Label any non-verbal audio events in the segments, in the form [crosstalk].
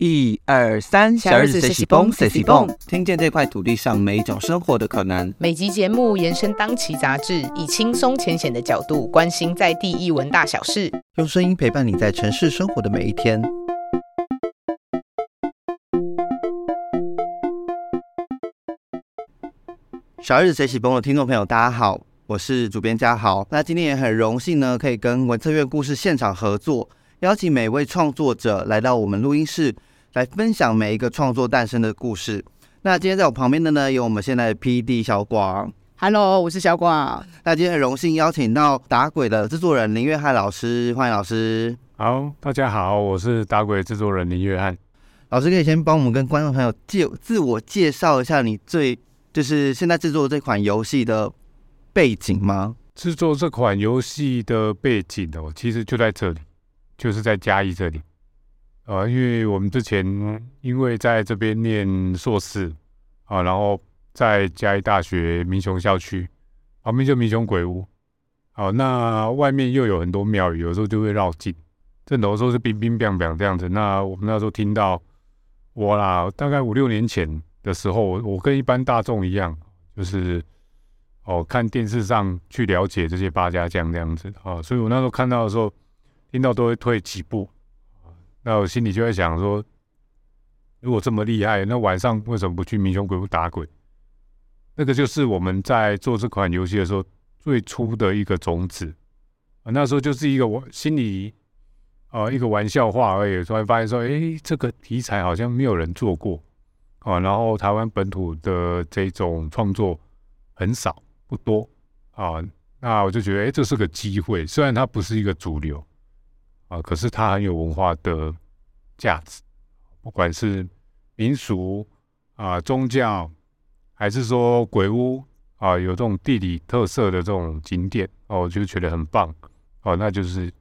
一二三，小日子谁喜蹦谁喜蹦，听见这块土地上每一种生活的可能。每集节目延伸当期杂志，以轻松浅显的角度关心在地艺文大小事，用声音陪伴你在城市生活的每一天。小日子谁喜蹦的听众朋友，大家好，我是主编嘉豪。那今天也很荣幸呢，可以跟文策院故事现场合作，邀请每位创作者来到我们录音室。来分享每一个创作诞生的故事。那今天在我旁边的呢，有我们现在的 P.D. 小广。Hello，我是小广。那今天很荣幸邀请到打鬼的制作人林月翰老师，欢迎老师。好，大家好，我是打鬼制作人林月翰。老师可以先帮我们跟观众朋友介自我介绍一下，你最就是现在制作这款游戏的背景吗？制作这款游戏的背景哦，其实就在这里，就是在嘉义这里。呃，因为我们之前因为在这边念硕士啊，然后在嘉义大学民雄校区旁边就民雄鬼屋，好，那外面又有很多庙宇，有时候就会绕境，这有时候是冰冰冰冰这样子。那我们那时候听到我啦，大概五六年前的时候，我跟一般大众一样，就是哦看电视上去了解这些八家将这样子啊，所以我那时候看到的时候，听到都会退几步。那我心里就在想说，如果这么厉害，那晚上为什么不去民雄鬼屋打鬼？那个就是我们在做这款游戏的时候最初的一个种子啊。那时候就是一个我心里啊一个玩笑话而已。突然发现说，哎，这个题材好像没有人做过啊。然后台湾本土的这种创作很少不多啊。那我就觉得，哎，这是个机会。虽然它不是一个主流。啊，可是它很有文化的价值，不管是民俗啊、宗教，还是说鬼屋啊，有这种地理特色的这种景点哦，我就觉得很棒哦，那就是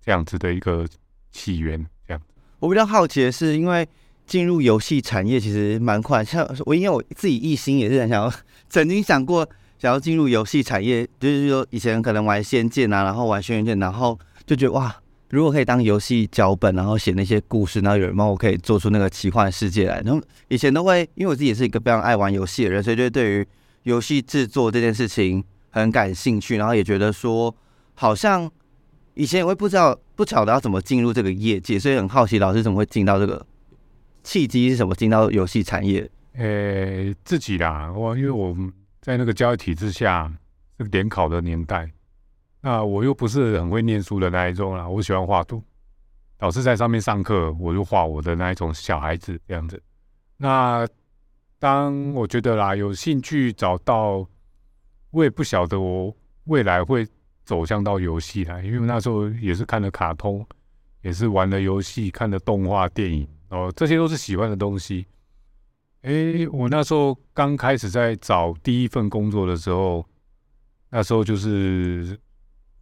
这样子的一个起源。这样，我比较好奇的是，因为进入游戏产业其实蛮快，像我因为我自己一心也是很想要，[laughs] 曾经想过想要进入游戏产业，就是说以前可能玩仙剑啊，然后玩轩辕剑，然后就觉得哇。如果可以当游戏脚本，然后写那些故事，然后有人帮我可以做出那个奇幻世界来。然后以前都会，因为我自己也是一个非常爱玩游戏的人，所以就对于游戏制作这件事情很感兴趣。然后也觉得说，好像以前也会不知道不晓得要怎么进入这个业界，所以很好奇老师怎么会进到这个契机是什么，进到游戏产业？呃，自己啦，我因为我在那个教育体制下，是联考的年代。那我又不是很会念书的那一种啦，我喜欢画图，老师在上面上课，我就画我的那一种小孩子这样子。那当我觉得啦有兴趣找到，我也不晓得我未来会走向到游戏啦，因为那时候也是看了卡通，也是玩了游戏，看了动画电影哦，这些都是喜欢的东西。诶，我那时候刚开始在找第一份工作的时候，那时候就是。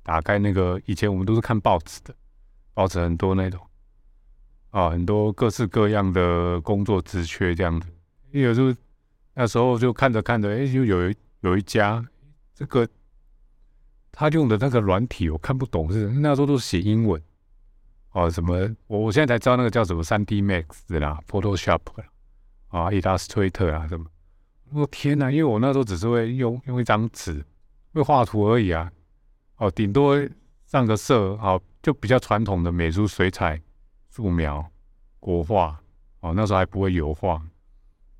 打开那个，以前我们都是看报纸的，报纸很多那种，啊，很多各式各样的工作职缺这样子。有时候那时候就看着看着，哎，就有一有一家，这个他用的那个软体我看不懂，是那时候都是写英文，哦，什么我我现在才知道那个叫什么三 D Max 啦，Photoshop 啦啊，Illustrator 啊什么。我天哪，因为我那时候只是会用用一张纸会画图而已啊。哦，顶多上个色，好就比较传统的美术，水彩、素描、国画。哦，那时候还不会油画。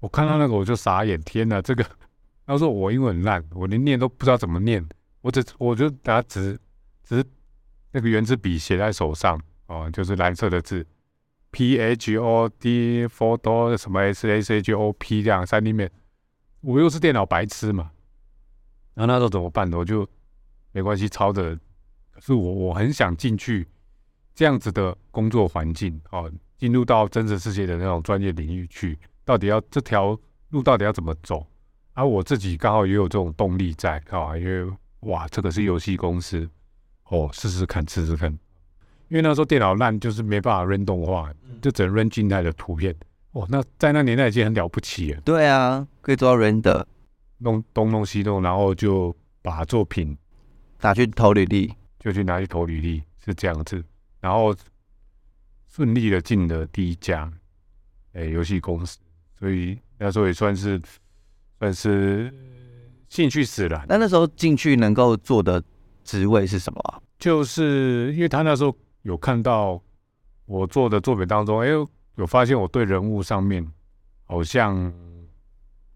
我看到那个我就傻眼，天哪，这个！他说我英文很烂，我连念都不知道怎么念。我只我就拿纸，只那个圆珠笔写在手上，哦，就是蓝色的字，P H O D photo 什么 S S H O P 这样三 D 面。我又是电脑白痴嘛，然后那时候怎么办呢？我就。没关系，抄的，可是我我很想进去这样子的工作环境哦，进入到真实世界的那种专业领域去，到底要这条路到底要怎么走？而我自己刚好也有这种动力在啊，因为哇，这个是游戏公司哦，试试看，试试看。因为那时候电脑烂，就是没办法 run 动画，就只能 run 静态的图片。哦，那在那年代已经很了不起了。对啊，可以做到 render，弄东弄西弄，然后就把作品。拿去投履历，就去拿去投履历，是这样子，然后顺利的进了第一家，诶游戏公司，所以那时候也算是算是兴趣使然。那那时候进去能够做的职位是什么啊？就是因为他那时候有看到我做的作品当中，哎、有发现我对人物上面好像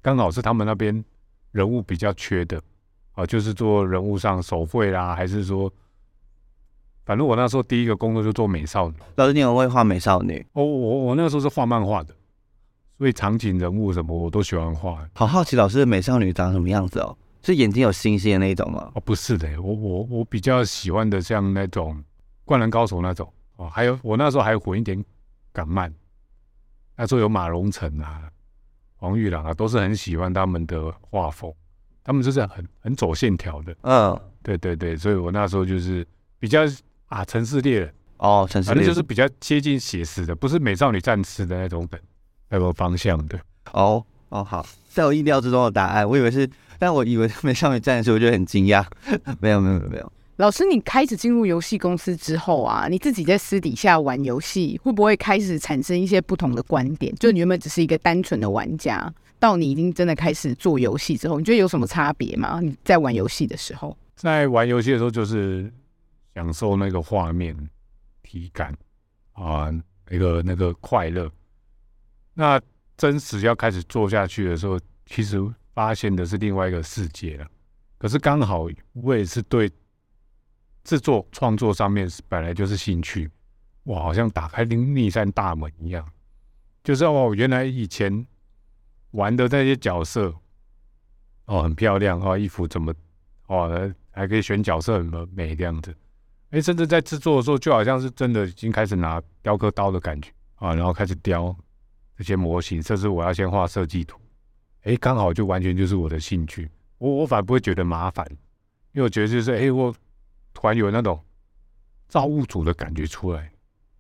刚好是他们那边人物比较缺的啊，就是做人物上手绘啦，还是说，反正我那时候第一个工作就做美少女。老师，你有会画美少女？哦，我我那个时候是画漫画的，所以场景人物什么我都喜欢画。好好奇老师的美少女长什么样子哦？是眼睛有星星的那一种吗？哦，不是的，我我我比较喜欢的像那种灌篮高手那种哦，还有我那时候还混一点港漫，那时候有马荣成啊、黄玉郎啊，都是很喜欢他们的画风，他们就是很很走线条的，嗯，对对对，所以我那时候就是比较啊城市猎人，哦，城市猎人。反正就是比较接近写实的，不是美少女战士的那种等那个方向的。哦哦好，在我意料之中的答案，我以为是，但我以为美少女战士，我就很惊讶。[laughs] 没有没有没有没有，老师，你开始进入游戏公司之后啊，你自己在私底下玩游戏，会不会开始产生一些不同的观点？就你原本只是一个单纯的玩家，到你已经真的开始做游戏之后，你觉得有什么差别吗？你在玩游戏的时候，在玩游戏的时候，就是享受那个画面、体感啊，那个那个快乐。那真实要开始做下去的时候，其实发现的是另外一个世界了。可是刚好我也是对制作创作上面本来就是兴趣，哇，好像打开另另一扇大门一样。就是哦，原来以前玩的那些角色，哦，很漂亮哦，衣服怎么哦，还可以选角色很美这样子。哎，甚至在制作的时候，就好像是真的已经开始拿雕刻刀的感觉啊，然后开始雕这些模型，甚至我要先画设计图。哎，刚好就完全就是我的兴趣，我我反而不会觉得麻烦，因为我觉得就是哎，我突然有那种造物主的感觉出来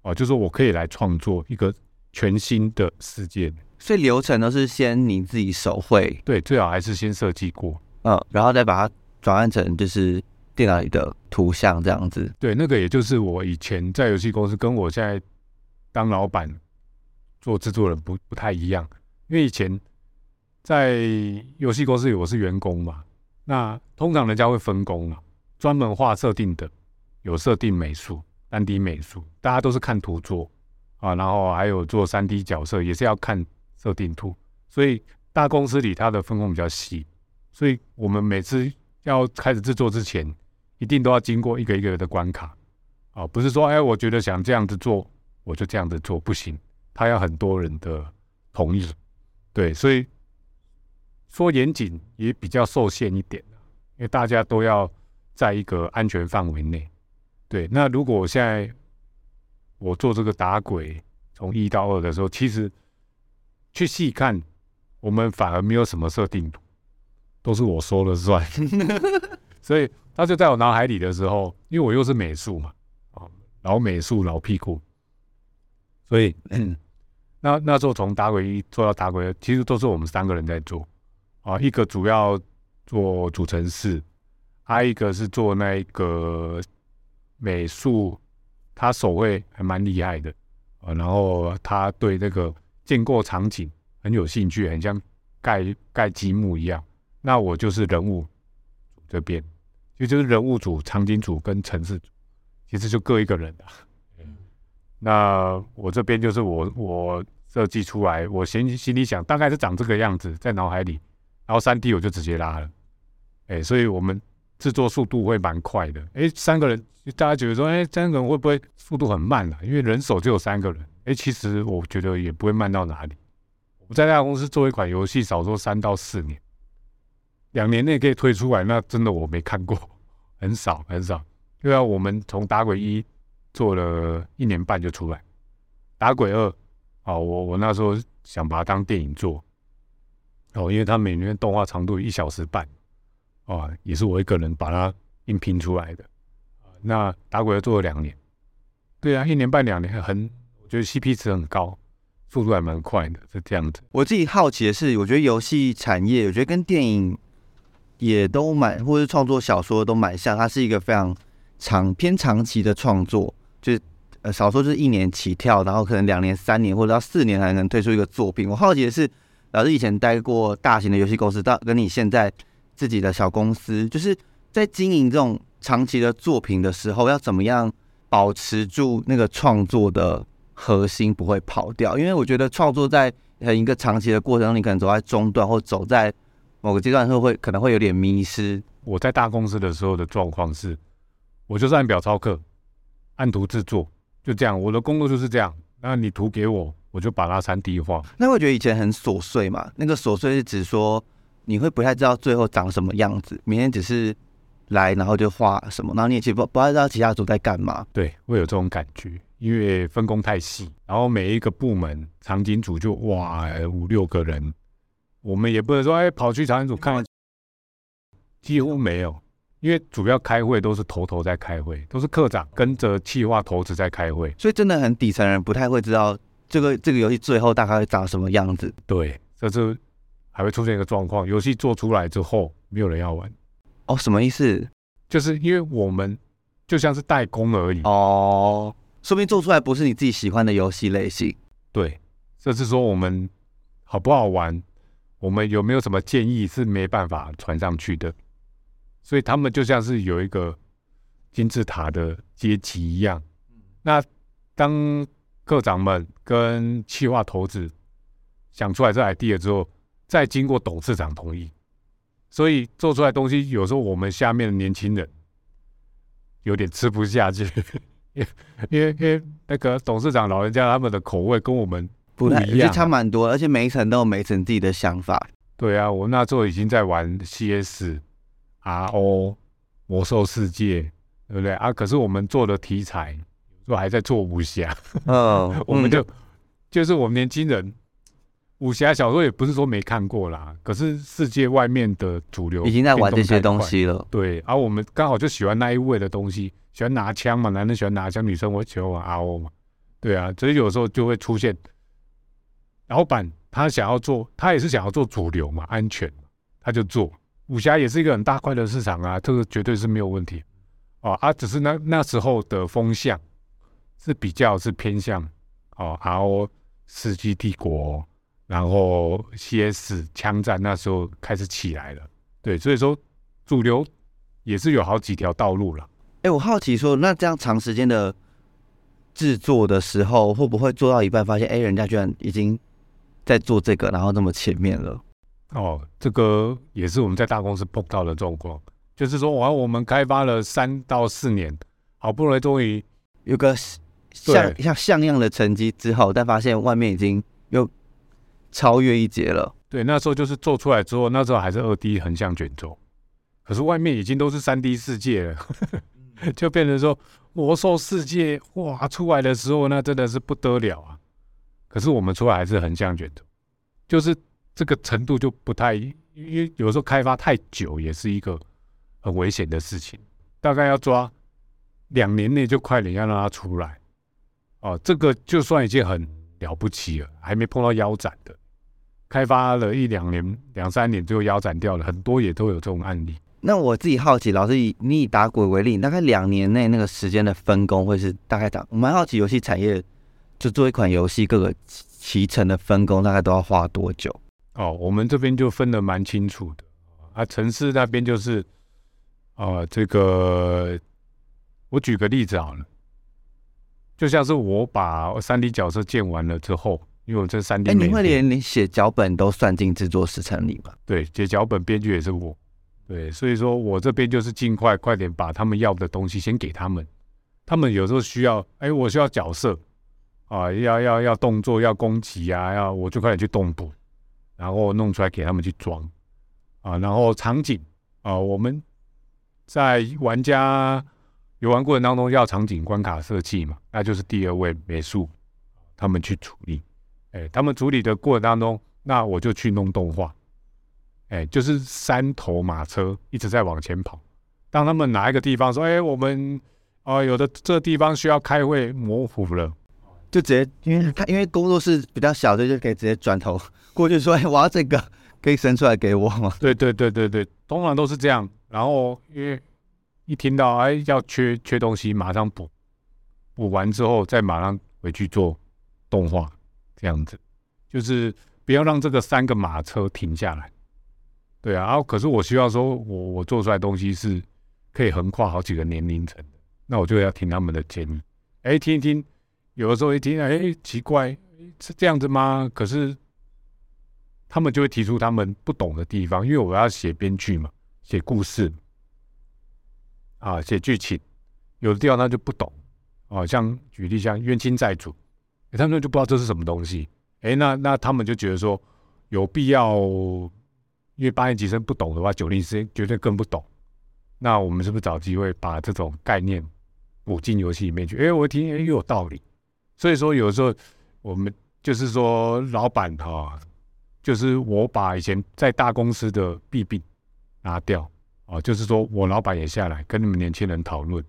啊，就是我可以来创作一个全新的世界。所以流程都是先你自己手绘，对，最好还是先设计过。嗯，然后再把它转换成就是电脑里的图像这样子。对，那个也就是我以前在游戏公司，跟我现在当老板做制作人不不太一样。因为以前在游戏公司里我是员工嘛，那通常人家会分工啊，专门画设定的有设定美术、三 D 美术，大家都是看图做啊，然后还有做三 D 角色也是要看设定图，所以大公司里它的分工比较细，所以我们每次要开始制作之前，一定都要经过一个一个的关卡。啊，不是说哎，我觉得想这样子做，我就这样子做，不行，他要很多人的同意，对，所以说严谨也比较受限一点因为大家都要在一个安全范围内。对，那如果我现在我做这个打鬼从一到二的时候，其实去细看，我们反而没有什么设定，都是我说了算。[laughs] 所以他就在我脑海里的时候，因为我又是美术嘛，啊，老美术老屁股，所以 [clears throat] 那那时候从打鬼一做到打鬼二，其实都是我们三个人在做。啊，一个主要做主程式，还有一个是做那个美术，他手绘还蛮厉害的。啊，然后他对那个建构场景很有兴趣，很像盖盖积木一样。那我就是人物这边，就就是人物组、场景组跟城市组，其实就各一个人的。那我这边就是我我设计出来，我心心里想大概是长这个样子，在脑海里，然后三 D 我就直接拉了，哎、所以我们制作速度会蛮快的。哎、三个人，大家觉得说，哎、三个人会不会速度很慢啊？因为人手只有三个人，哎、其实我觉得也不会慢到哪里。我在那家公司做一款游戏，少说三到四年，两年内可以推出来，那真的我没看过，很少很少。对啊，我们从打鬼一做了一年半就出来，打鬼二，哦，我我那时候想把它当电影做，哦，因为它每年动画长度一小时半，哦，也是我一个人把它硬拼出来的。那打鬼二做了两年，对啊，一年半两年很，我觉得 CP 值很高，速度还蛮快的，是这样子。我自己好奇的是，我觉得游戏产业，我觉得跟电影也都蛮，或是创作小说都蛮像，它是一个非常长偏长期的创作，就是呃少说就是一年起跳，然后可能两年、三年或者到四年才能推出一个作品。我好奇的是，老师以前待过大型的游戏公司，到跟你现在自己的小公司，就是在经营这种长期的作品的时候，要怎么样保持住那个创作的核心不会跑掉？因为我觉得创作在很一个长期的过程中，你可能走在中段或走在某个阶段的时候，会可能会有点迷失。我在大公司的时候的状况是，我就是按表操课，按图制作，就这样。我的工作就是这样。那你图给我，我就把它三 D 化。那我觉得以前很琐碎嘛，那个琐碎是指说你会不太知道最后长什么样子，明天只是来然后就画什么，然后你也其实不不太知道其他组在干嘛。对，会有这种感觉，因为分工太细，然后每一个部门场景组就哇五六个人，我们也不能说哎跑去场景组看。几乎没有，因为主要开会都是头头在开会，都是科长跟着企划头子在开会，所以真的很底层人不太会知道这个这个游戏最后大概会长什么样子。对，这是还会出现一个状况，游戏做出来之后没有人要玩。哦，什么意思？就是因为我们就像是代工而已。哦，说明做出来不是你自己喜欢的游戏类型。对，这是说我们好不好玩，我们有没有什么建议是没办法传上去的。所以他们就像是有一个金字塔的阶级一样。那当科长们跟企划头子想出来这 idea 之后，再经过董事长同意，所以做出来东西，有时候我们下面的年轻人有点吃不下去，[laughs] 因为因为那个董事长老人家他们的口味跟我们不一样，差蛮多，而且每一层都有每一层自己的想法。对啊，我那时候已经在玩 CS。R O 魔兽世界，对不对啊？可是我们做的题材，说还在做武侠，嗯，[laughs] 我们就就是我们年轻人，武侠小说也不是说没看过啦，可是世界外面的主流已经在玩这些东西了，对。而我们刚好就喜欢那一位的东西，喜欢拿枪嘛，男人喜欢拿枪，女生我喜欢玩 R O 嘛，对啊，所以有时候就会出现老板他想要做，他也是想要做主流嘛，安全，他就做。武侠也是一个很大块的市场啊，这个绝对是没有问题哦。啊，只是那那时候的风向是比较是偏向哦 RO 世纪帝国，然后 CS 枪战那时候开始起来了，对，所以说主流也是有好几条道路了。哎，我好奇说，那这样长时间的制作的时候，会不会做到一半发现，哎，人家居然已经在做这个，然后那么前面了？哦，这个也是我们在大公司碰到的状况，就是说，完我们开发了三到四年，好不容易终于有个像像像样的成绩之后，但发现外面已经又超越一截了。对，那时候就是做出来之后，那时候还是二 D 横向卷轴，可是外面已经都是三 D 世界了，[laughs] 就变成说魔兽世界哇出来的时候，那真的是不得了啊！可是我们出来还是横向卷轴，就是。这个程度就不太，因为有时候开发太久也是一个很危险的事情。大概要抓两年内就快点要让它出来，哦，这个就算已经很了不起了，还没碰到腰斩的，开发了一两年、两三年就腰斩掉了，很多也都有这种案例。那我自己好奇，老师以你以打鬼为例，大概两年内那个时间的分工会是大概打？我蛮好奇游戏产业就做一款游戏，各个提成的分工大概都要花多久？哦，我们这边就分的蛮清楚的啊。城市那边就是，啊，这个我举个例子好了，就像是我把三 D 角色建完了之后，因为我这三 D，哎，你会连你写脚本都算进制作时程里吗？对，写脚本编剧也是我，对，所以说我这边就是尽快快点把他们要的东西先给他们。他们有时候需要，哎，我需要角色啊，要要要动作，要攻击啊，要我就快点去动补。然后弄出来给他们去装啊，然后场景啊，我们在玩家游玩过程当中要场景关卡设计嘛，那就是第二位美术他们去处理。哎，他们处理的过程当中，那我就去弄动画。哎，就是三头马车一直在往前跑。当他们哪一个地方说：“哎，我们啊，有的这地方需要开会模糊了。”就直接，因为他因为工作室比较小，所以就可以直接转头过去说：“哎，我要这个，可以伸出来给我吗？”对对对对对，通常都是这样。然后因为一听到哎要缺缺东西，马上补，补完之后再马上回去做动画，这样子，就是不要让这个三个马车停下来。对啊，然后可是我希望说我我做出来东西是可以横跨好几个年龄层的，那我就要听他们的建议。哎，听一听，有的时候一听，哎，奇怪，是这样子吗？可是他们就会提出他们不懂的地方，因为我要写编剧嘛，写故事啊，写剧情，有的地方他就不懂。哦，像举例像冤亲债主，他们就不知道这是什么东西。哎，那那他们就觉得说有必要，因为八年级生不懂的话，九年级生绝对更不懂。那我们是不是找机会把这种概念补进游戏里面去？哎，我一听哎又有道理。所以说有时候我们就是说老板哈，就是我把以前在大公司的弊病拿掉啊，就是说我老板也下来跟你们年轻人讨论。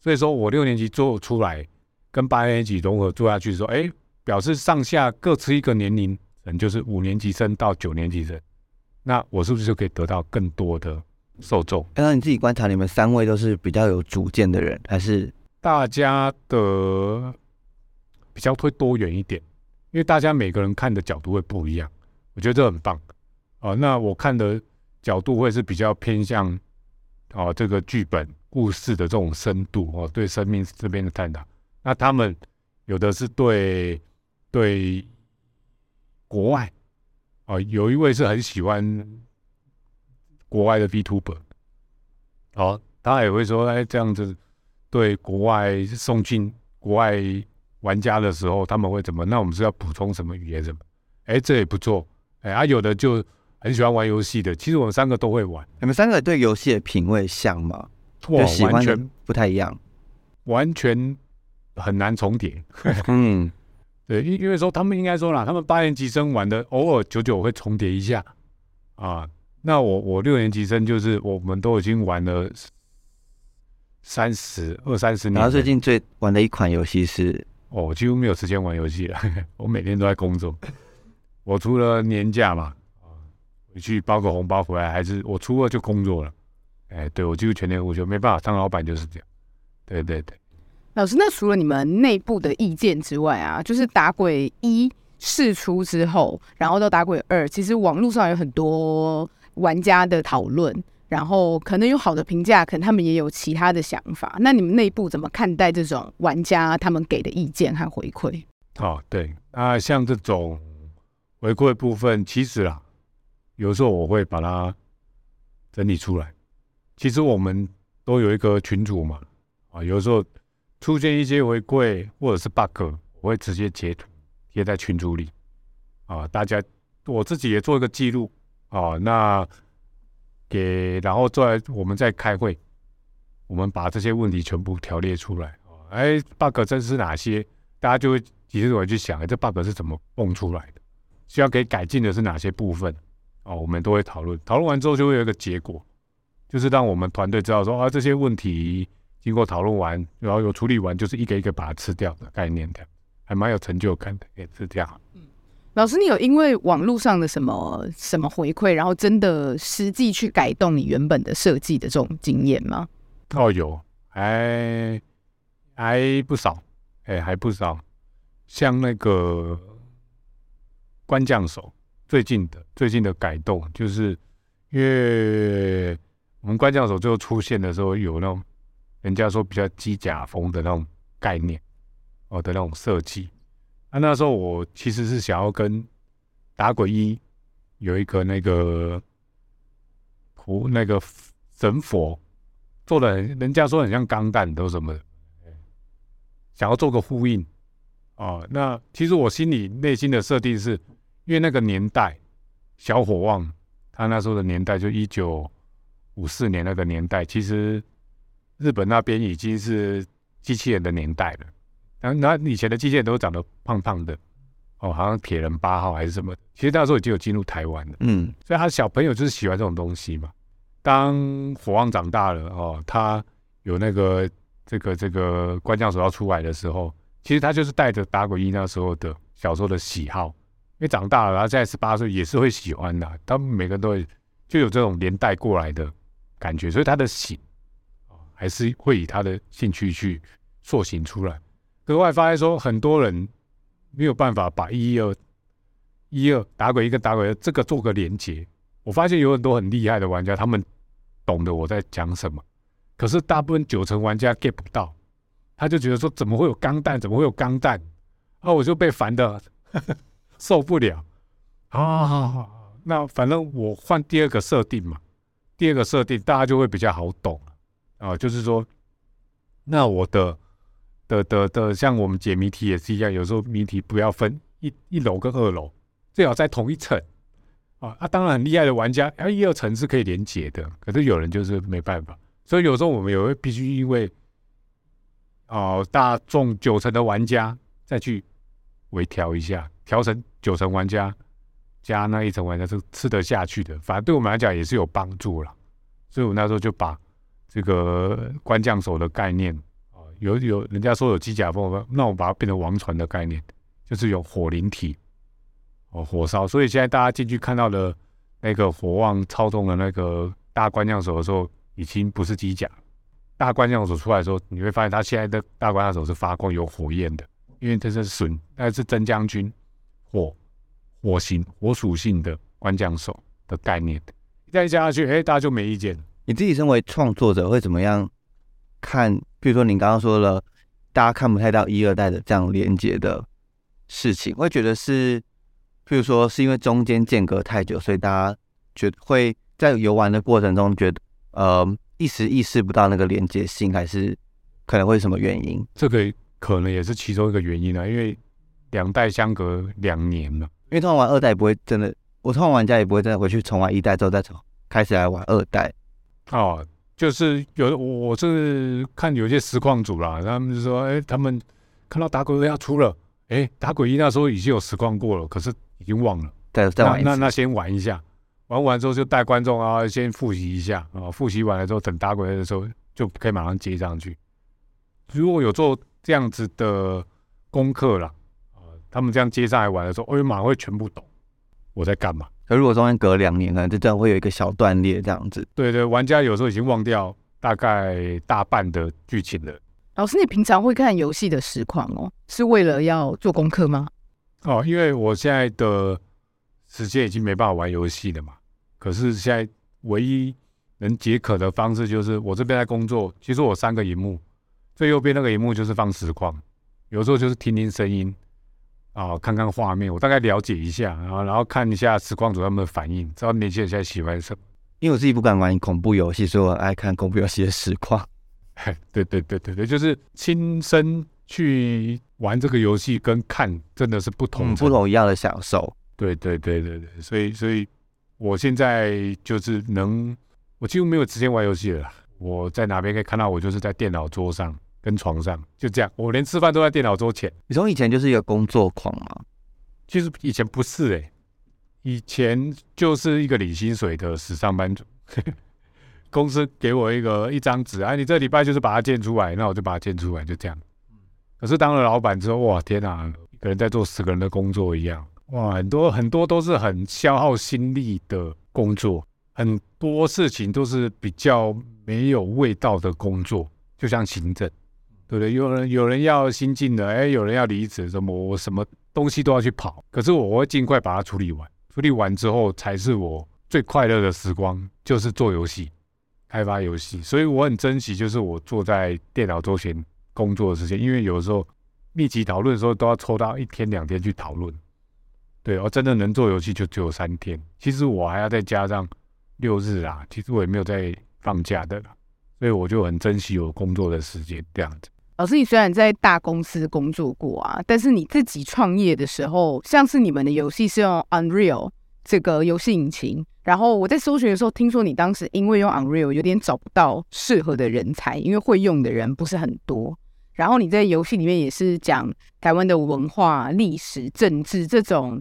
所以说我六年级做出来，跟八年级融合做下去，的时候，哎，表示上下各吃一个年龄层，就是五年级生到九年级生，那我是不是就可以得到更多的受众？刚刚你自己观察，你们三位都是比较有主见的人，还是大家的比较会多元一点？因为大家每个人看的角度会不一样，我觉得这很棒。哦，那我看的角度会是比较偏向哦这个剧本。故事的这种深度哦，对生命这边的探讨，那他们有的是对对国外哦，有一位是很喜欢国外的 VTuber，哦，他也会说，哎，这样子对国外送进国外玩家的时候，他们会怎么？那我们是要补充什么语言什么？哎，这也不错，哎，啊，有的就很喜欢玩游戏的，其实我们三个都会玩。你们三个对游戏的品味像吗？哇，完全不太一样，完全很难重叠。嗯，[laughs] 对，因因为说他们应该说啦，他们八年级生玩的偶尔久久会重叠一下啊。那我我六年级生就是我们都已经玩了三十二三十年。然后最近最玩的一款游戏是，哦，我几乎没有时间玩游戏了，[laughs] 我每天都在工作。我除了年假嘛，啊，回去包个红包回来，还是我初二就工作了。哎，对我几乎全年无休，没办法，当老板就是这样。对对对，老师，那除了你们内部的意见之外啊，就是打鬼一试出之后，然后到打鬼二，其实网络上有很多玩家的讨论，然后可能有好的评价，可能他们也有其他的想法。那你们内部怎么看待这种玩家他们给的意见和回馈？哦，对，那像这种回馈部分，其实啊，有时候我会把它整理出来。其实我们都有一个群组嘛，啊，有时候出现一些违规或者是 bug，我会直接截图贴在群组里，啊，大家我自己也做一个记录，啊，那给然后再我们再开会，我们把这些问题全部条列出来，啊，哎，bug 真是哪些，大家就会其实我去想，这 bug 是怎么蹦出来的，需要给改进的是哪些部分，哦，我们都会讨论，讨论完之后就会有一个结果。就是让我们团队知道说啊，这些问题经过讨论完，然后有处理完，就是一个一个把它吃掉的概念的，还蛮有成就感的，也是这样。嗯，老师，你有因为网络上的什么什么回馈，然后真的实际去改动你原本的设计的这种经验吗？哦，有，还还不少，哎，还不少。像那个关将手最近的最近的改动，就是因为。我们关将手最后出现的时候，有那种人家说比较机甲风的那种概念哦的那种设计。啊，那时候我其实是想要跟打鬼一有一个那个图那个神佛做的，人家说很像钢弹都什么的，想要做个呼应哦。那其实我心里内心的设定是，因为那个年代小火旺他那时候的年代就一九。五四年那个年代，其实日本那边已经是机器人的年代了。然后，那以前的机器人都长得胖胖的，哦，好像铁人八号还是什么。其实那时候已经有进入台湾了，嗯，所以他小朋友就是喜欢这种东西嘛。当火旺长大了，哦，他有那个这个这个关将手要出来的时候，其实他就是带着打鬼一那时候的小时候的喜好，因为长大了，他现在十八岁也是会喜欢的。他们每个人都会就有这种连带过来的。感觉，所以他的醒啊，还是会以他的兴趣去塑形出来。可是后来发现说，很多人没有办法把一二一二打鬼一跟打鬼二这个做个连接。我发现有很多很厉害的玩家，他们懂得我在讲什么，可是大部分九成玩家 get 不到，他就觉得说怎么会有钢弹，怎么会有钢弹，啊，我就被烦的 [laughs] 受不了。啊，那反正我换第二个设定嘛，第二个设定大家就会比较好懂啊，啊就是说，那我的的的的，像我们解谜题也是一样，有时候谜题不要分一一楼跟二楼，最好在同一层。啊，啊，当然很厉害的玩家，啊，一二层是可以连接的，可是有人就是没办法，所以有时候我们也会必须因为，哦，大众九成的玩家再去微调一下，调成九成玩家加那一层玩家是吃得下去的，反正对我们来讲也是有帮助了。所以我那时候就把这个官将手的概念啊，有有人家说有机甲风，那我把它变成王传的概念，就是有火灵体。哦，火烧，所以现在大家进去看到的那个火旺操纵的那个大官将手的时候，已经不是机甲。大官将手出来的时候，你会发现他现在的大官将手是发光有火焰的，因为这是损，那是真将军火火型火属性的官将手的概念。再加下去，哎，大家就没意见。你自己身为创作者会怎么样看？比如说你刚刚说了，大家看不太到一二代的这样连接的事情，会觉得是？譬如说，是因为中间间隔太久，所以大家觉会在游玩的过程中觉得，呃，一时意识不到那个连接性，还是可能会什么原因？这个可能也是其中一个原因啊，因为两代相隔两年了。因为通常玩二代不会真的，我通常玩家也不会真的回去重玩一代之后再重开始来玩二代。哦，就是有我是看有些实况组啦，他们就说，哎，他们看到打鬼要出了，哎，打鬼一那时候已经有实况过了，可是。已经忘了，再再玩那那先玩一下，玩完之后就带观众啊，先复习一下啊，复习完了之后，等打鬼的时候就可以马上接上去。如果有做这样子的功课了啊，他们这样接上来玩的时候，哦，马上会全部懂我在干嘛。可如果中间隔两年，可能就这样会有一个小断裂这样子。对对，玩家有时候已经忘掉大概大半的剧情了。老师，你平常会看游戏的实况哦，是为了要做功课吗？哦，因为我现在的时间已经没办法玩游戏了嘛。可是现在唯一能解渴的方式就是我这边在工作。其实我三个荧幕，最右边那个荧幕就是放实况，有时候就是听听声音啊，看看画面，我大概了解一下，然后然后看一下实况组他们的反应，知道年轻人现在喜欢什么。因为我自己不敢玩恐怖游戏，所以我爱看恐怖游戏的实况。[laughs] 对对对对对，就是亲身。去玩这个游戏跟看真的是不同，不同一样的享受。对对对对对，所以所以我现在就是能，我几乎没有时间玩游戏了。我在哪边可以看到我，就是在电脑桌上跟床上，就这样。我连吃饭都在电脑桌前。你从以前就是一个工作狂吗？其实以前不是哎，以前就是一个领薪水的死上班族。[laughs] 公司给我一个一张纸，哎，你这礼拜就是把它建出来，那我就把它建出来，就这样。可是当了老板之后，哇，天哪，一个人在做十个人的工作一样，哇，很多很多都是很消耗心力的工作，很多事情都是比较没有味道的工作，就像行政，对不对？有人有人要新进的，哎，有人要离职，什么我什么东西都要去跑，可是我会尽快把它处理完，处理完之后才是我最快乐的时光，就是做游戏，开发游戏，所以我很珍惜，就是我坐在电脑桌前。工作的时间，因为有的时候密集讨论的时候都要抽到一天两天去讨论，对，而真的能做游戏就只有三天。其实我还要再加上六日啊，其实我也没有在放假的，所以我就很珍惜我工作的时间这样子。老师，你虽然在大公司工作过啊，但是你自己创业的时候，像是你们的游戏是用 Unreal 这个游戏引擎，然后我在搜寻的时候，听说你当时因为用 Unreal 有点找不到适合的人才，因为会用的人不是很多。然后你在游戏里面也是讲台湾的文化、历史、政治这种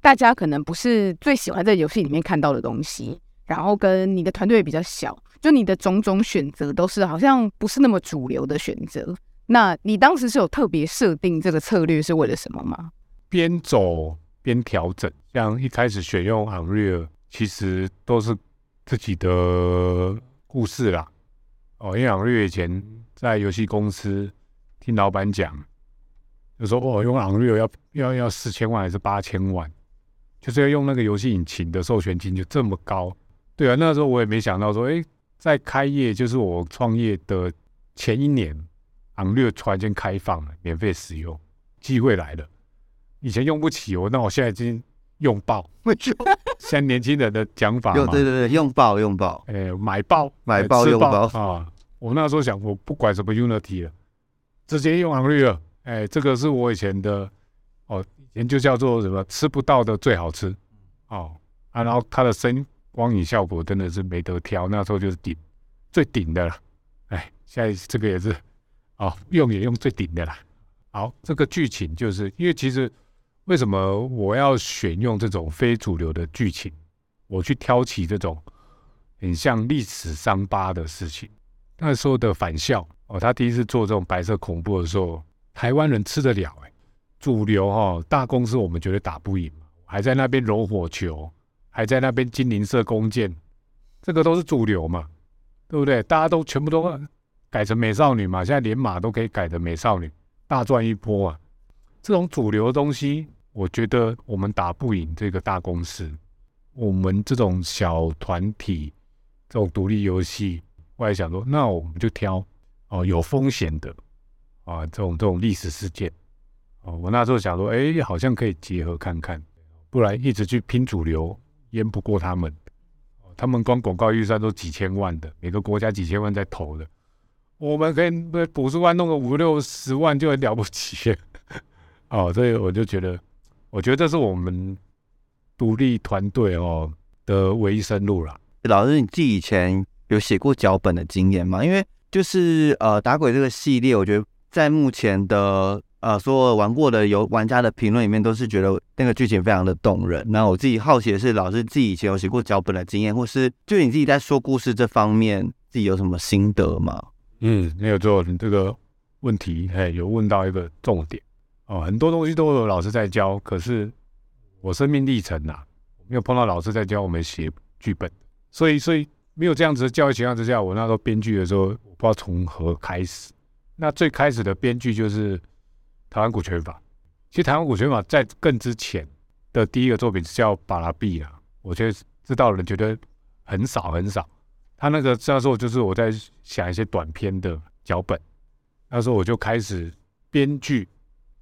大家可能不是最喜欢在游戏里面看到的东西。然后跟你的团队也比较小，就你的种种选择都是好像不是那么主流的选择。那你当时是有特别设定这个策略是为了什么吗？边走边调整，像一开始选用 Unreal，其实都是自己的故事啦。哦，因为 Unreal 以前在游戏公司。听老板讲，就说哦，用 Unreal 要要要四千万还是八千万，就是要用那个游戏引擎的授权金就这么高。对啊，那时候我也没想到说，哎，在开业就是我创业的前一年，Unreal 突然间开放了，免费使用，机会来了。以前用不起哦，那我现在已经用爆。[laughs] 现在年轻人的讲法嘛，用对对对，用爆用爆，哎，买爆买爆用爆啊！我那时候想，我不管什么 Unity 了，直接用 Unreal。哎，这个是我以前的哦，以前就叫做什么吃不到的最好吃哦啊，然后它的声光影效果真的是没得挑，那时候就是顶最顶的了。哎，现在这个也是哦，用也用最顶的啦。好，这个剧情就是因为其实为什么我要选用这种非主流的剧情，我去挑起这种很像历史伤疤的事情。那时候的反校哦，他第一次做这种白色恐怖的时候，台湾人吃得了哎、主流哈、大公司我们绝对打不赢，还在那边揉火球，还在那边金陵射弓箭，这个都是主流嘛，对不对？大家都全部都改成美少女嘛，现在连马都可以改成美少女，大赚一波啊！这种主流的东西，我觉得我们打不赢这个大公司，我们这种小团体，这种独立游戏，我还想说，那我们就挑哦有风险的啊，这种这种历史事件哦。我那时候想说，哎，好像可以结合看看，不然一直去拼主流，淹不过他们。他们光广告预算都几千万的，每个国家几千万在投的，我们可以补助万弄个五六十万就很了不起。[laughs] 哦，所以我就觉得，我觉得这是我们独立团队哦的唯一生路了。老师，你自己以前有写过脚本的经验吗？因为就是呃，打鬼这个系列，我觉得在目前的呃所有玩过的游玩家的评论里面，都是觉得那个剧情非常的动人。那我自己好奇的是，老师自己以前有写过脚本的经验，或是就你自己在说故事这方面，自己有什么心得吗？嗯，没有错，你这个问题，哎，有问到一个重点哦。很多东西都有老师在教，可是我生命历程呐、没有碰到老师在教我们写剧本，所以，所以没有这样子的教育情况之下，我那时候编剧的时候，我不知道从何开始。那最开始的编剧就是台湾股权法。其实台湾股权法在更之前的第一个作品是叫《巴拉币》啊，我觉得知道的人觉得很少很少。他那个那时候就是我在想一些短篇的脚本，那时候我就开始编剧，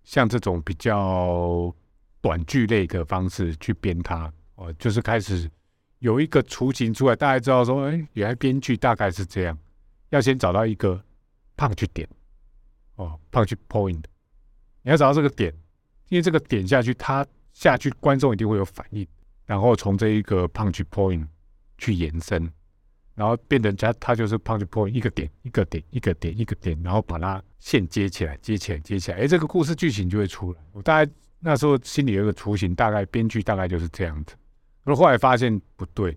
像这种比较短剧类的方式去编它，哦，就是开始有一个雏形出来，大家知道说，哎，原来编剧大概是这样，要先找到一个 punch 点，哦，punch point，你要找到这个点，因为这个点下去，它下去观众一定会有反应，然后从这一个 punch point 去延伸。然后变成它它就是 punch point 一个点一个点一个点一个点，然后把它线接起来，接起来，接起来，哎，这个故事剧情就会出来。我大概那时候心里有一个雏形，大概编剧大概就是这样子。可是后来发现不对，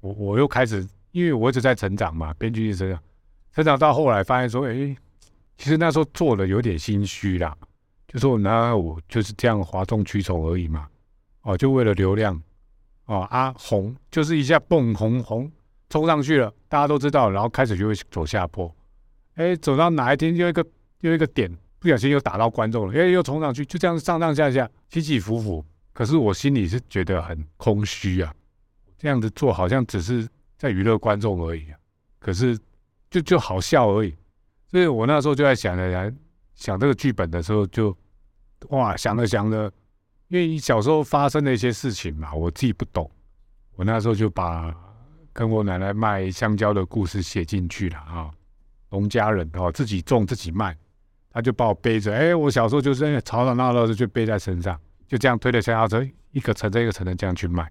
我我又开始，因为我一直在成长嘛，编剧一直成长，成长到后来发现说，哎，其实那时候做的有点心虚啦，就说那我就是这样哗众取宠而已嘛，哦，就为了流量，哦啊红就是一下蹦红红。冲上去了，大家都知道，然后开始就会走下坡，哎，走到哪一天又一个又一个点，不小心又打到观众了，哎，又冲上去，就这样上上下下起起伏伏。可是我心里是觉得很空虚啊，这样子做好像只是在娱乐观众而已啊，可是就就好笑而已。所以我那时候就在想着想这个剧本的时候就，哇，想着想着，因为小时候发生的一些事情嘛，我自己不懂，我那时候就把。跟我奶奶卖香蕉的故事写进去了啊，农家人哦，自己种自己卖，他就把我背着，哎，我小时候就是吵吵闹闹的就背在身上，就这样推着香蕉车一个城镇一个城镇这样去卖，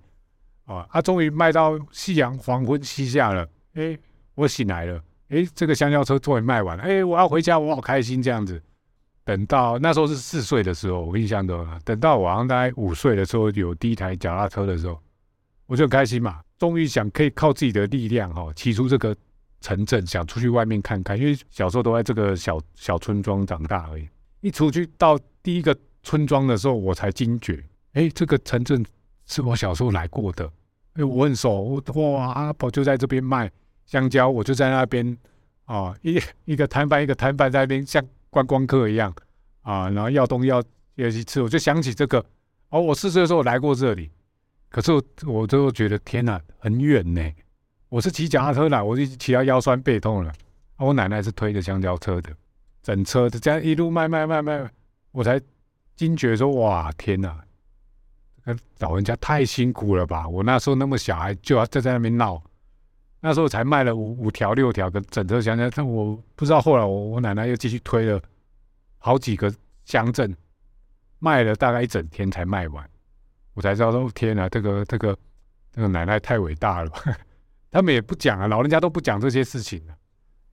啊，他终于卖到夕阳黄昏西下了，哎，我醒来了，哎，这个香蕉车终于卖完了，哎，我要回家，我好开心这样子。等到那时候是四岁的时候，我印象中，等到我好像大概五岁的时候有第一台脚踏车的时候，我就很开心嘛。终于想可以靠自己的力量哈，骑出这个城镇，想出去外面看看。因为小时候都在这个小小村庄长大而已。一出去到第一个村庄的时候，我才惊觉，哎，这个城镇是我小时候来过的。哎，我很熟，哇，阿婆就在这边卖香蕉，我就在那边啊，一一个摊贩一个摊贩在那边像观光客一样啊，然后要东要要西吃，我就想起这个。哦，我四岁的时候来过这里，可是我我就觉得天哪，很远呢。我是骑脚踏车啦，我就骑到腰酸背痛了。我奶奶是推着香蕉车的，整车的这样一路卖卖卖卖，我才惊觉说：哇，天哪！老人家太辛苦了吧？我那时候那么小还就要在在那边闹，那时候才卖了五五条六条的整车香蕉，但我不知道后来我我奶奶又继续推了好几个乡镇，卖了大概一整天才卖完，我才知道说天哪，这个这个这个奶奶太伟大了。[laughs] 他们也不讲啊，老人家都不讲这些事情了。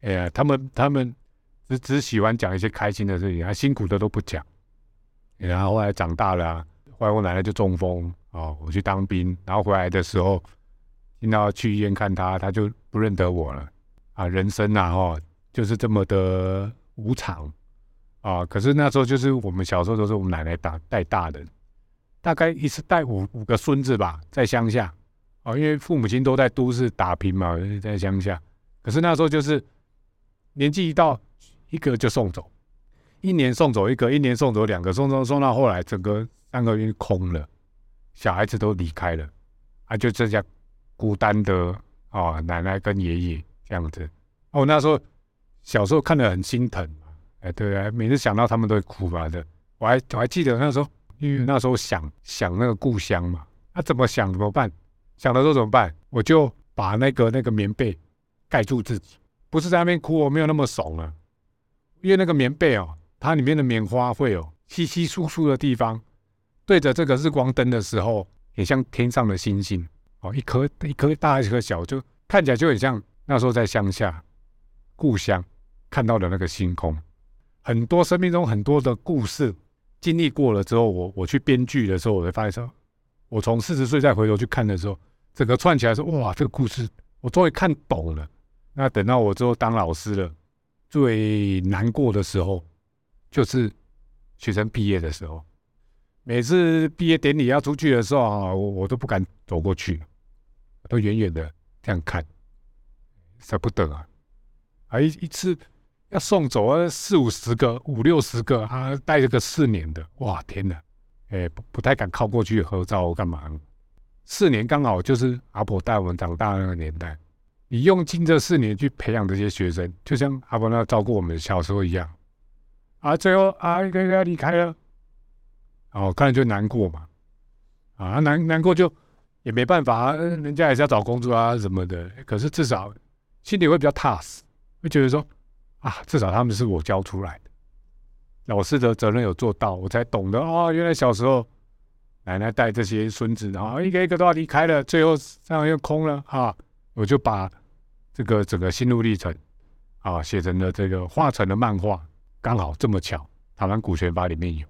哎呀，他们他们只只喜欢讲一些开心的事情，啊，辛苦的都不讲。然后后来长大了。后来我奶奶就中风哦，我去当兵，然后回来的时候听到去医院看她，她就不认得我了啊！人生啊，哦，就是这么的无常啊！可是那时候就是我们小时候都是我们奶奶打带大的，大概一次带五五个孙子吧，在乡下啊，因为父母亲都在都市打拼嘛，在乡下。可是那时候就是年纪一到，一个就送走，一年送走一个，一年送走两个，送送送到后来整个。三个月空了，小孩子都离开了，啊，就剩下孤单的啊，奶奶跟爷爷这样子。哦，那时候小时候看得很心疼，哎，对啊，每次想到他们都会哭嘛的。我还我还记得那时候，因为那时候想想那个故乡嘛，那怎么想怎么办？想的时候怎么办？我就把那个那个棉被盖住自己，不是在那边哭，我没有那么怂啊，因为那个棉被哦，它里面的棉花会有稀稀疏疏的地方。对着这个日光灯的时候，也像天上的星星哦，一颗一颗大，一颗小，就看起来就很像那时候在乡下故乡看到的那个星空。很多生命中很多的故事经历过了之后，我我去编剧的时候，我会发现说，我从四十岁再回头去看的时候，整个串起来说，哇，这个故事我终于看懂了。那等到我之后当老师了，最难过的时候就是学生毕业的时候。每次毕业典礼要出去的时候啊，我我都不敢走过去，都远远的这样看，舍不得啊！还一一次要送走啊四五十个、五六十个啊，带着个四年的，哇天哪！哎，不不太敢靠过去合照干嘛？四年刚好就是阿婆带我们长大那个年代，你用尽这四年去培养这些学生，就像阿婆那照顾我们小时候一样，啊，最后啊一个个离开了。哦，看着就难过嘛，啊，难难过就也没办法，人家也是要找工作啊什么的。可是至少心里会比较踏实，会觉得说啊，至少他们是我教出来的，老师的责任有做到，我才懂得哦，原来小时候奶奶带这些孙子，然后一个一个都要离开了，最后这样又空了啊，我就把这个整个心路历程啊写成了这个画成了漫画，刚好这么巧，台湾股权法里面有，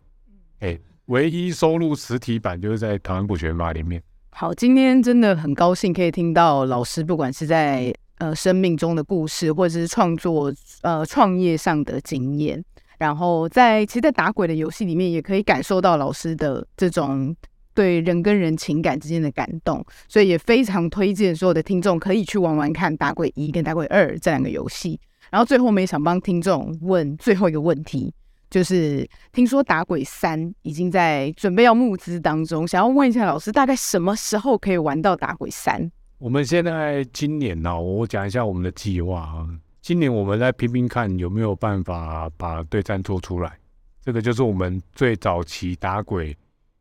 哎。唯一收录实体版就是在《台湾股权法》里面。好，今天真的很高兴可以听到老师，不管是在呃生命中的故事，或者是创作呃创业上的经验，然后在其实，在打鬼的游戏里面，也可以感受到老师的这种对人跟人情感之间的感动，所以也非常推荐所有的听众可以去玩玩看《打鬼一》跟《打鬼二》这两个游戏。然后最后，我们也想帮听众问最后一个问题。就是听说打鬼三已经在准备要募资当中，想要问一下老师，大概什么时候可以玩到打鬼三？我们现在今年呢，我讲一下我们的计划啊。今年我们在拼拼看有没有办法把对战做出来。这个就是我们最早期打鬼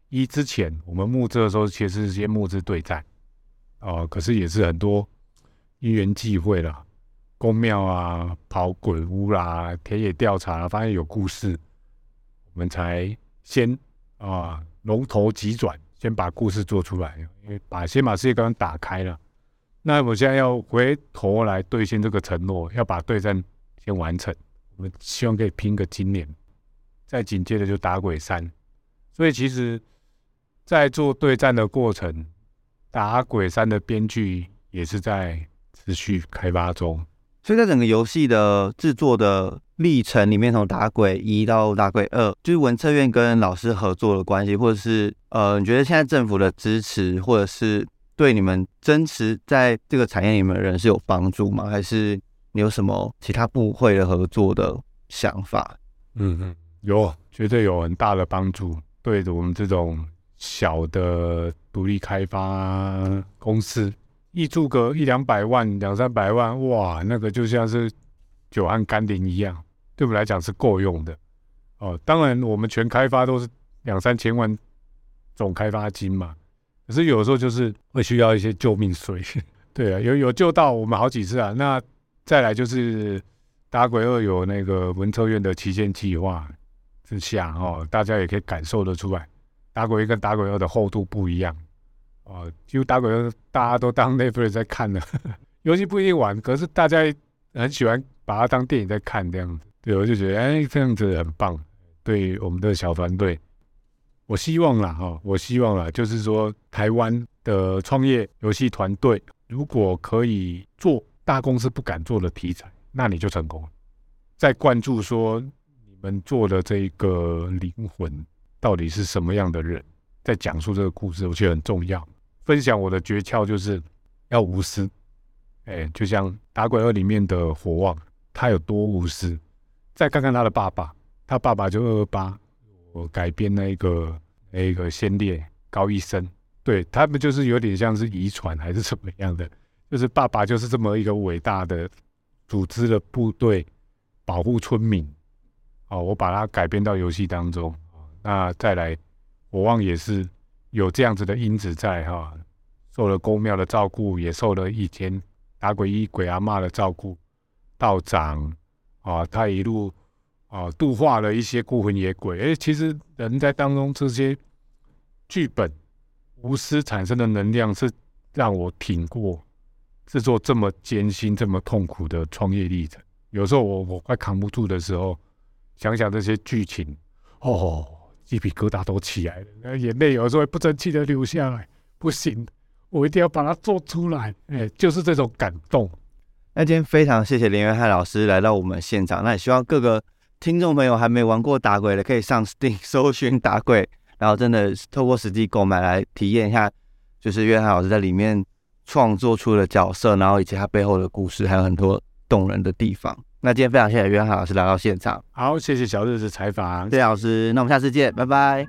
一之前，我们募资的时候其实是先募资对战哦，可是也是很多因缘际会啦。公庙啊，跑鬼屋啦，田野调查，发现有故事，我们才先啊龙头急转，先把故事做出来，因为把先把世界观打开了。那我现在要回头来兑现这个承诺，要把对战先完成。我们希望可以拼个今年，再紧接着就打鬼三。所以其实，在做对战的过程，打鬼三的编剧也是在持续开发中。所以在整个游戏的制作的历程里面，从打鬼一到打鬼二，就是文策院跟老师合作的关系，或者是呃，你觉得现在政府的支持，或者是对你们真实在这个产业里面的人是有帮助吗？还是你有什么其他部会的合作的想法？嗯嗯，有，绝对有很大的帮助。对着我们这种小的独立开发公司，一注个一两百万、两三百万，哇，那个就像是久旱甘霖一样，对我们来讲是够用的。哦，当然我们全开发都是两三千万总开发金嘛，可是有时候就是会需要一些救命水。[laughs] 对啊，有有救到我们好几次啊。那再来就是打鬼二有那个文策院的旗舰计划。之下哦，大家也可以感受得出来，打鬼一跟打鬼二的厚度不一样哦。几乎打鬼二大家都当内附在看的，[laughs] 游戏不一定玩，可是大家很喜欢把它当电影在看这样子。对，我就觉得哎，这样子很棒。对我们的小团队，我希望啦哈，我希望啦，就是说台湾的创业游戏团队，如果可以做大公司不敢做的题材，那你就成功了。再灌注说你。们做的这一个灵魂到底是什么样的人，在讲述这个故事，我觉得很重要。分享我的诀窍就是要无私，哎，就像《打鬼二》里面的火旺，他有多无私。再看看他的爸爸，他爸爸就二二八，我改编那一个那个先烈高一生，对他们就是有点像是遗传还是怎么样的，就是爸爸就是这么一个伟大的组织的部队，保护村民。哦，我把它改编到游戏当中。那再来，我望也是有这样子的因子在哈，受了公庙的照顾，也受了以前打鬼一鬼阿妈的照顾，道长啊，他一路啊度化了一些孤魂野鬼。哎，其实人在当中这些剧本无私产生的能量，是让我挺过制作这么艰辛、这么痛苦的创业历程。有时候我我快扛不住的时候。想想这些剧情，哦，鸡皮疙瘩都起来了，那眼泪有时候会不争气的流下来。不行，我一定要把它做出来。哎，就是这种感动。那今天非常谢谢林元汉老师来到我们现场。那也希望各个听众朋友还没玩过打鬼的，可以上 Steam [laughs] 搜寻打鬼，然后真的透过实际购买来体验一下，就是约翰老师在里面创作出的角色，然后以及他背后的故事，还有很多动人的地方。那今天非常谢谢约翰老师来到现场，好，谢谢小日子采访，谢谢老师，那我们下次见，拜拜。